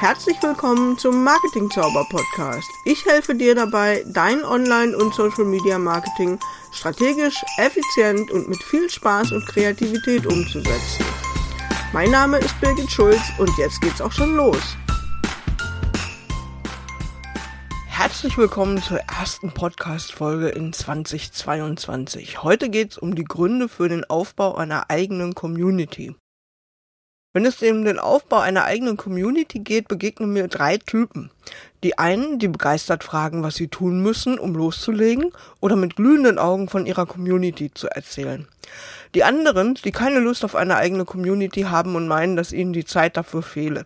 Herzlich willkommen zum Marketing Zauber Podcast. Ich helfe dir dabei, dein Online- und Social Media Marketing strategisch, effizient und mit viel Spaß und Kreativität umzusetzen. Mein Name ist Birgit Schulz und jetzt geht's auch schon los. Herzlich willkommen zur ersten Podcast-Folge in 2022. Heute geht's um die Gründe für den Aufbau einer eigenen Community. Wenn es um den Aufbau einer eigenen Community geht, begegnen mir drei Typen. Die einen, die begeistert fragen, was sie tun müssen, um loszulegen oder mit glühenden Augen von ihrer Community zu erzählen. Die anderen, die keine Lust auf eine eigene Community haben und meinen, dass ihnen die Zeit dafür fehle.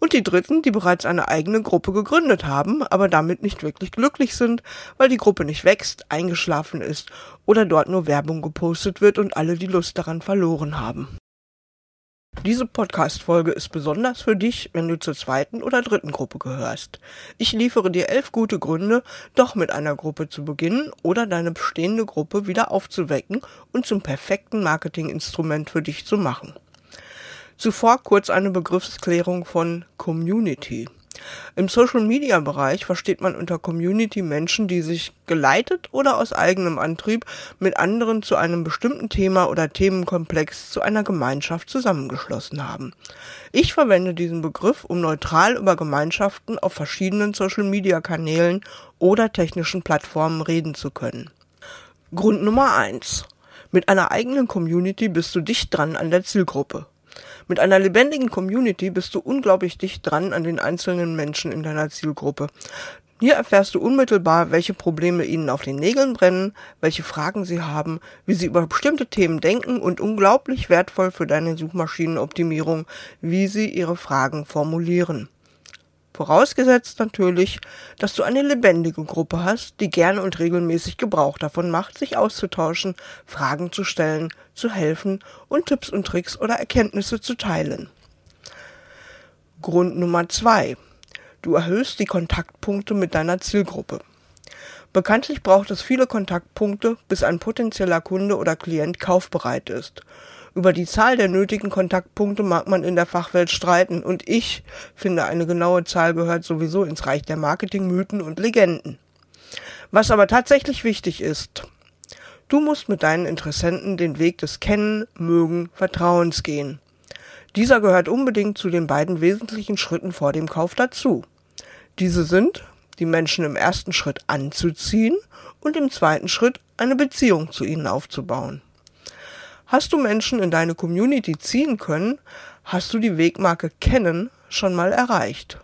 Und die dritten, die bereits eine eigene Gruppe gegründet haben, aber damit nicht wirklich glücklich sind, weil die Gruppe nicht wächst, eingeschlafen ist oder dort nur Werbung gepostet wird und alle die Lust daran verloren haben. Diese Podcast-Folge ist besonders für dich, wenn du zur zweiten oder dritten Gruppe gehörst. Ich liefere dir elf gute Gründe, doch mit einer Gruppe zu beginnen oder deine bestehende Gruppe wieder aufzuwecken und zum perfekten Marketinginstrument für dich zu machen. Zuvor kurz eine Begriffsklärung von Community. Im Social-Media-Bereich versteht man unter Community Menschen, die sich geleitet oder aus eigenem Antrieb mit anderen zu einem bestimmten Thema oder Themenkomplex zu einer Gemeinschaft zusammengeschlossen haben. Ich verwende diesen Begriff, um neutral über Gemeinschaften auf verschiedenen Social-Media-Kanälen oder technischen Plattformen reden zu können. Grund Nummer eins: Mit einer eigenen Community bist du dicht dran an der Zielgruppe. Mit einer lebendigen Community bist du unglaublich dicht dran an den einzelnen Menschen in deiner Zielgruppe. Hier erfährst du unmittelbar, welche Probleme ihnen auf den Nägeln brennen, welche Fragen sie haben, wie sie über bestimmte Themen denken und unglaublich wertvoll für deine Suchmaschinenoptimierung, wie sie ihre Fragen formulieren. Vorausgesetzt natürlich, dass du eine lebendige Gruppe hast, die gerne und regelmäßig Gebrauch davon macht, sich auszutauschen, Fragen zu stellen, zu helfen und Tipps und Tricks oder Erkenntnisse zu teilen. Grund Nummer zwei: Du erhöhst die Kontaktpunkte mit deiner Zielgruppe. Bekanntlich braucht es viele Kontaktpunkte, bis ein potenzieller Kunde oder Klient kaufbereit ist. Über die Zahl der nötigen Kontaktpunkte mag man in der Fachwelt streiten und ich finde, eine genaue Zahl gehört sowieso ins Reich der Marketingmythen und Legenden. Was aber tatsächlich wichtig ist, du musst mit deinen Interessenten den Weg des Kennen, Mögen, Vertrauens gehen. Dieser gehört unbedingt zu den beiden wesentlichen Schritten vor dem Kauf dazu. Diese sind, die Menschen im ersten Schritt anzuziehen und im zweiten Schritt eine Beziehung zu ihnen aufzubauen. Hast du Menschen in deine Community ziehen können, hast du die Wegmarke kennen schon mal erreicht.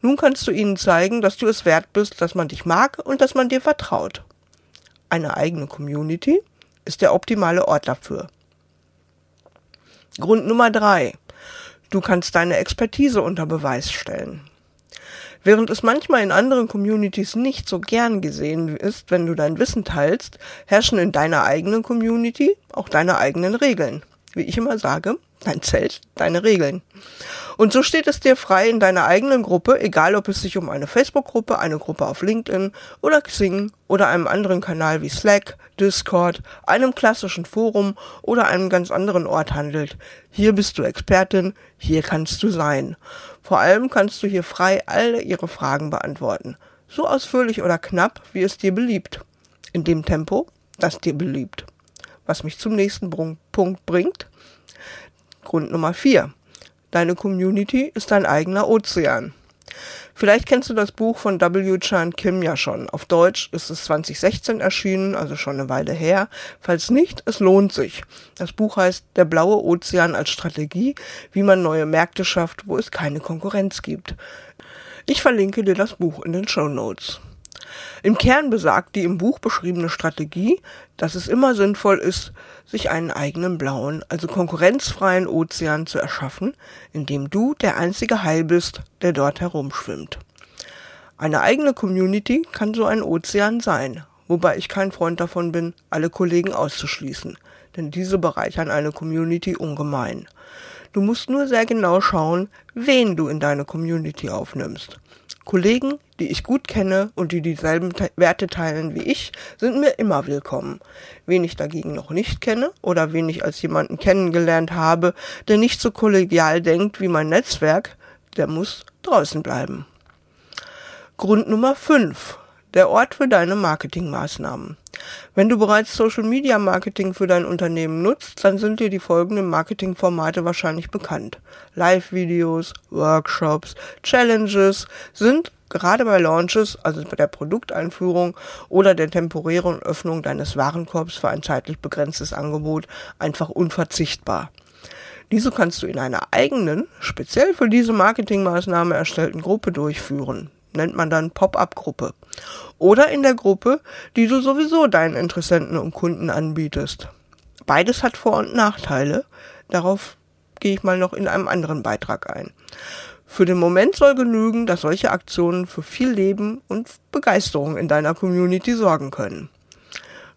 Nun kannst du ihnen zeigen, dass du es wert bist, dass man dich mag und dass man dir vertraut. Eine eigene Community ist der optimale Ort dafür. Grund Nummer drei. Du kannst deine Expertise unter Beweis stellen. Während es manchmal in anderen Communities nicht so gern gesehen ist, wenn du dein Wissen teilst, herrschen in deiner eigenen Community auch deine eigenen Regeln. Wie ich immer sage, dein Zelt, deine Regeln. Und so steht es dir frei in deiner eigenen Gruppe, egal ob es sich um eine Facebook-Gruppe, eine Gruppe auf LinkedIn oder Xing oder einem anderen Kanal wie Slack, Discord, einem klassischen Forum oder einem ganz anderen Ort handelt. Hier bist du Expertin, hier kannst du sein. Vor allem kannst du hier frei alle ihre Fragen beantworten. So ausführlich oder knapp, wie es dir beliebt. In dem Tempo, das dir beliebt. Was mich zum nächsten Punkt bringt. Grund Nummer vier: Deine Community ist dein eigener Ozean. Vielleicht kennst du das Buch von W. Chan Kim ja schon. Auf Deutsch ist es 2016 erschienen, also schon eine Weile her. Falls nicht, es lohnt sich. Das Buch heißt Der blaue Ozean als Strategie, wie man neue Märkte schafft, wo es keine Konkurrenz gibt. Ich verlinke dir das Buch in den Show Notes. Im Kern besagt die im Buch beschriebene Strategie, dass es immer sinnvoll ist, sich einen eigenen blauen, also konkurrenzfreien Ozean zu erschaffen, in dem du der einzige Hai bist, der dort herumschwimmt. Eine eigene Community kann so ein Ozean sein, wobei ich kein Freund davon bin, alle Kollegen auszuschließen, denn diese bereichern eine Community ungemein. Du musst nur sehr genau schauen, wen du in deine Community aufnimmst. Kollegen, die ich gut kenne und die dieselben Te Werte teilen wie ich, sind mir immer willkommen. Wen ich dagegen noch nicht kenne oder wen ich als jemanden kennengelernt habe, der nicht so kollegial denkt wie mein Netzwerk, der muss draußen bleiben. Grund Nummer 5. Der Ort für deine Marketingmaßnahmen. Wenn du bereits Social Media Marketing für dein Unternehmen nutzt, dann sind dir die folgenden Marketingformate wahrscheinlich bekannt. Live-Videos, Workshops, Challenges sind gerade bei Launches, also bei der Produkteinführung oder der temporären Öffnung deines Warenkorbs für ein zeitlich begrenztes Angebot einfach unverzichtbar. Diese kannst du in einer eigenen, speziell für diese Marketingmaßnahme erstellten Gruppe durchführen. Nennt man dann Pop-up-Gruppe. Oder in der Gruppe, die du sowieso deinen Interessenten und Kunden anbietest. Beides hat Vor- und Nachteile. Darauf gehe ich mal noch in einem anderen Beitrag ein. Für den Moment soll genügen, dass solche Aktionen für viel Leben und Begeisterung in deiner Community sorgen können.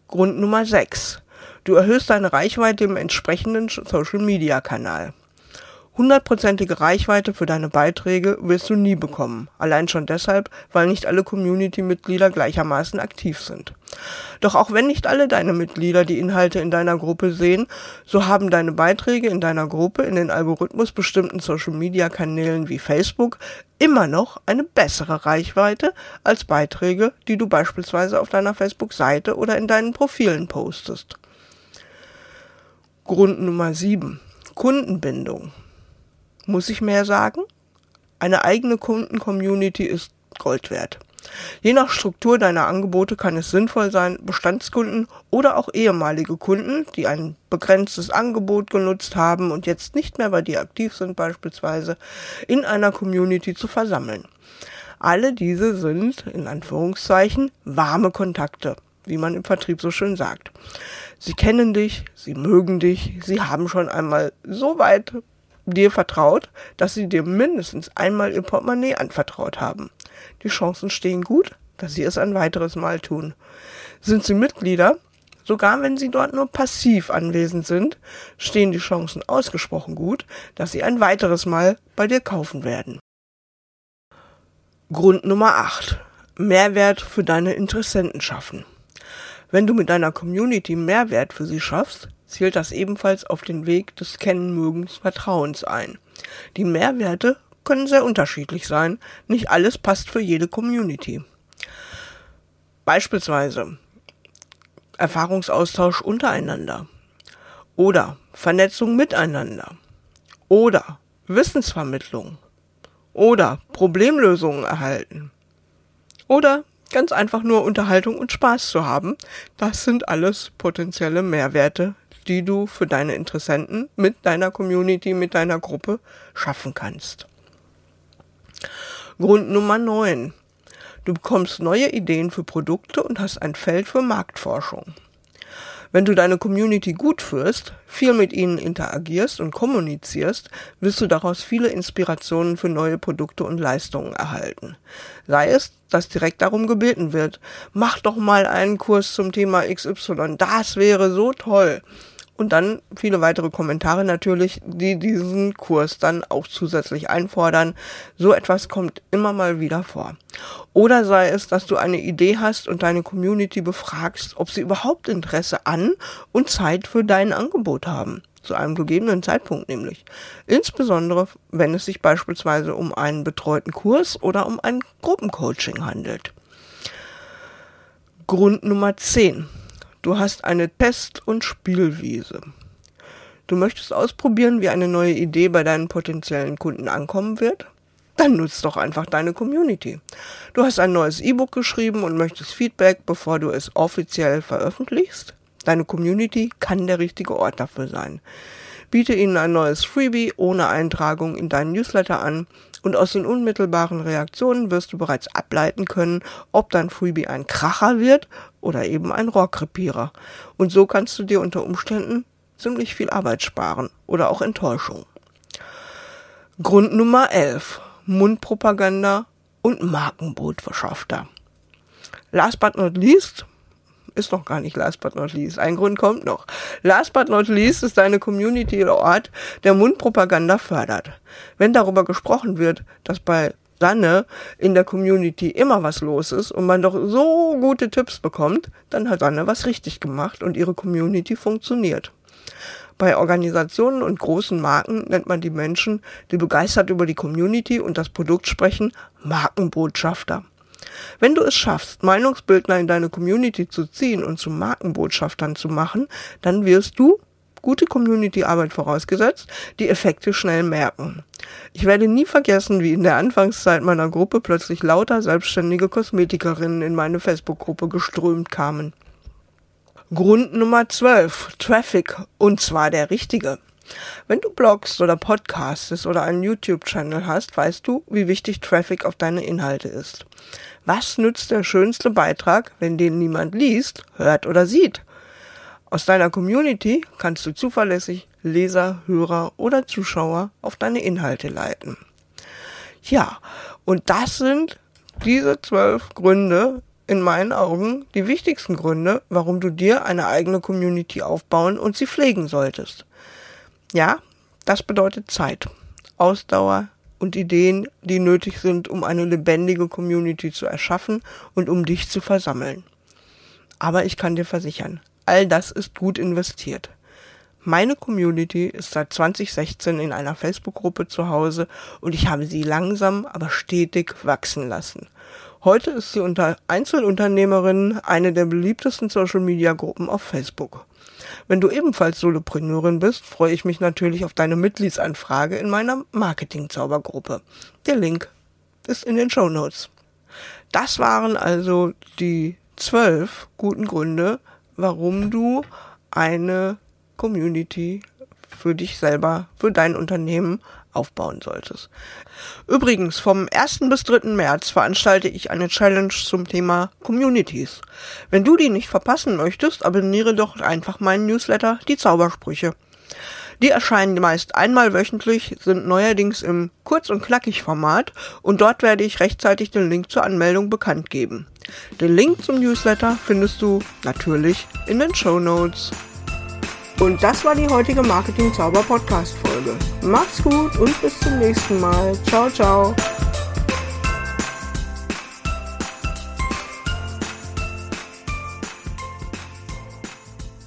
Grund Nummer 6. Du erhöhst deine Reichweite im entsprechenden Social-Media-Kanal. Hundertprozentige Reichweite für deine Beiträge wirst du nie bekommen. Allein schon deshalb, weil nicht alle Community-Mitglieder gleichermaßen aktiv sind. Doch auch wenn nicht alle deine Mitglieder die Inhalte in deiner Gruppe sehen, so haben deine Beiträge in deiner Gruppe in den Algorithmus bestimmten Social-Media-Kanälen wie Facebook immer noch eine bessere Reichweite als Beiträge, die du beispielsweise auf deiner Facebook-Seite oder in deinen Profilen postest. Grund Nummer 7. Kundenbindung. Muss ich mehr sagen? Eine eigene Kunden-Community ist Gold wert. Je nach Struktur deiner Angebote kann es sinnvoll sein, Bestandskunden oder auch ehemalige Kunden, die ein begrenztes Angebot genutzt haben und jetzt nicht mehr bei dir aktiv sind beispielsweise, in einer Community zu versammeln. Alle diese sind, in Anführungszeichen, warme Kontakte, wie man im Vertrieb so schön sagt. Sie kennen dich, sie mögen dich, sie haben schon einmal so weit dir vertraut, dass sie dir mindestens einmal ihr Portemonnaie anvertraut haben. Die Chancen stehen gut, dass sie es ein weiteres Mal tun. Sind sie Mitglieder, sogar wenn sie dort nur passiv anwesend sind, stehen die Chancen ausgesprochen gut, dass sie ein weiteres Mal bei dir kaufen werden. Grund Nummer 8. Mehrwert für deine Interessenten schaffen. Wenn du mit deiner Community Mehrwert für sie schaffst, zielt das ebenfalls auf den Weg des Kennenmögens Vertrauens ein. Die Mehrwerte können sehr unterschiedlich sein, nicht alles passt für jede Community. Beispielsweise Erfahrungsaustausch untereinander oder Vernetzung miteinander oder Wissensvermittlung oder Problemlösungen erhalten oder ganz einfach nur Unterhaltung und Spaß zu haben. Das sind alles potenzielle Mehrwerte, die du für deine Interessenten mit deiner Community, mit deiner Gruppe schaffen kannst. Grund Nummer 9. Du bekommst neue Ideen für Produkte und hast ein Feld für Marktforschung. Wenn du deine Community gut führst, viel mit ihnen interagierst und kommunizierst, wirst du daraus viele Inspirationen für neue Produkte und Leistungen erhalten. Sei es, dass direkt darum gebeten wird, mach doch mal einen Kurs zum Thema XY, das wäre so toll und dann viele weitere Kommentare natürlich, die diesen Kurs dann auch zusätzlich einfordern. So etwas kommt immer mal wieder vor. Oder sei es, dass du eine Idee hast und deine Community befragst, ob sie überhaupt Interesse an und Zeit für dein Angebot haben. Zu einem gegebenen Zeitpunkt nämlich. Insbesondere, wenn es sich beispielsweise um einen betreuten Kurs oder um ein Gruppencoaching handelt. Grund Nummer 10 Du hast eine Test- und Spielwiese. Du möchtest ausprobieren, wie eine neue Idee bei deinen potenziellen Kunden ankommen wird? Dann nutzt doch einfach deine Community. Du hast ein neues E-Book geschrieben und möchtest Feedback, bevor du es offiziell veröffentlichst? Deine Community kann der richtige Ort dafür sein. Biete ihnen ein neues Freebie ohne Eintragung in deinen Newsletter an und aus den unmittelbaren Reaktionen wirst du bereits ableiten können, ob dein Freebie ein Kracher wird oder eben ein Rohrkrepierer. Und so kannst du dir unter Umständen ziemlich viel Arbeit sparen oder auch Enttäuschung. Grund Nummer 11. Mundpropaganda und Markenbotverschafter. Last but not least, ist noch gar nicht last but not least. Ein Grund kommt noch. Last but not least ist deine Community der Ort, der Mundpropaganda fördert. Wenn darüber gesprochen wird, dass bei Sanne in der Community immer was los ist und man doch so gute Tipps bekommt, dann hat Sanne was richtig gemacht und ihre Community funktioniert. Bei Organisationen und großen Marken nennt man die Menschen, die begeistert über die Community und das Produkt sprechen, Markenbotschafter. Wenn du es schaffst, Meinungsbildner in deine Community zu ziehen und zu Markenbotschaftern zu machen, dann wirst du, gute Community-Arbeit vorausgesetzt, die Effekte schnell merken. Ich werde nie vergessen, wie in der Anfangszeit meiner Gruppe plötzlich lauter selbstständige Kosmetikerinnen in meine Facebook-Gruppe geströmt kamen. Grund Nummer 12. Traffic. Und zwar der richtige. Wenn du bloggst oder podcastest oder einen YouTube-Channel hast, weißt du, wie wichtig Traffic auf deine Inhalte ist. Was nützt der schönste Beitrag, wenn den niemand liest, hört oder sieht? Aus deiner Community kannst du zuverlässig Leser, Hörer oder Zuschauer auf deine Inhalte leiten. Ja, und das sind diese zwölf Gründe, in meinen Augen die wichtigsten Gründe, warum du dir eine eigene Community aufbauen und sie pflegen solltest. Ja, das bedeutet Zeit, Ausdauer und Ideen, die nötig sind, um eine lebendige Community zu erschaffen und um dich zu versammeln. Aber ich kann dir versichern, all das ist gut investiert. Meine Community ist seit 2016 in einer Facebook-Gruppe zu Hause und ich habe sie langsam, aber stetig wachsen lassen. Heute ist sie unter Einzelunternehmerinnen eine der beliebtesten Social-Media-Gruppen auf Facebook. Wenn du ebenfalls Solopreneurin bist, freue ich mich natürlich auf deine Mitgliedsanfrage in meiner Marketing-Zaubergruppe. Der Link ist in den Show Notes. Das waren also die zwölf guten Gründe, warum du eine Community für dich selber, für dein Unternehmen aufbauen solltest. Übrigens, vom 1. bis 3. März veranstalte ich eine Challenge zum Thema Communities. Wenn du die nicht verpassen möchtest, abonniere doch einfach meinen Newsletter Die Zaubersprüche. Die erscheinen meist einmal wöchentlich, sind neuerdings im Kurz- und Knackig-Format und dort werde ich rechtzeitig den Link zur Anmeldung bekannt geben. Den Link zum Newsletter findest du natürlich in den Show Notes. Und das war die heutige Marketing Zauber Podcast Folge. Macht's gut und bis zum nächsten Mal. Ciao, ciao.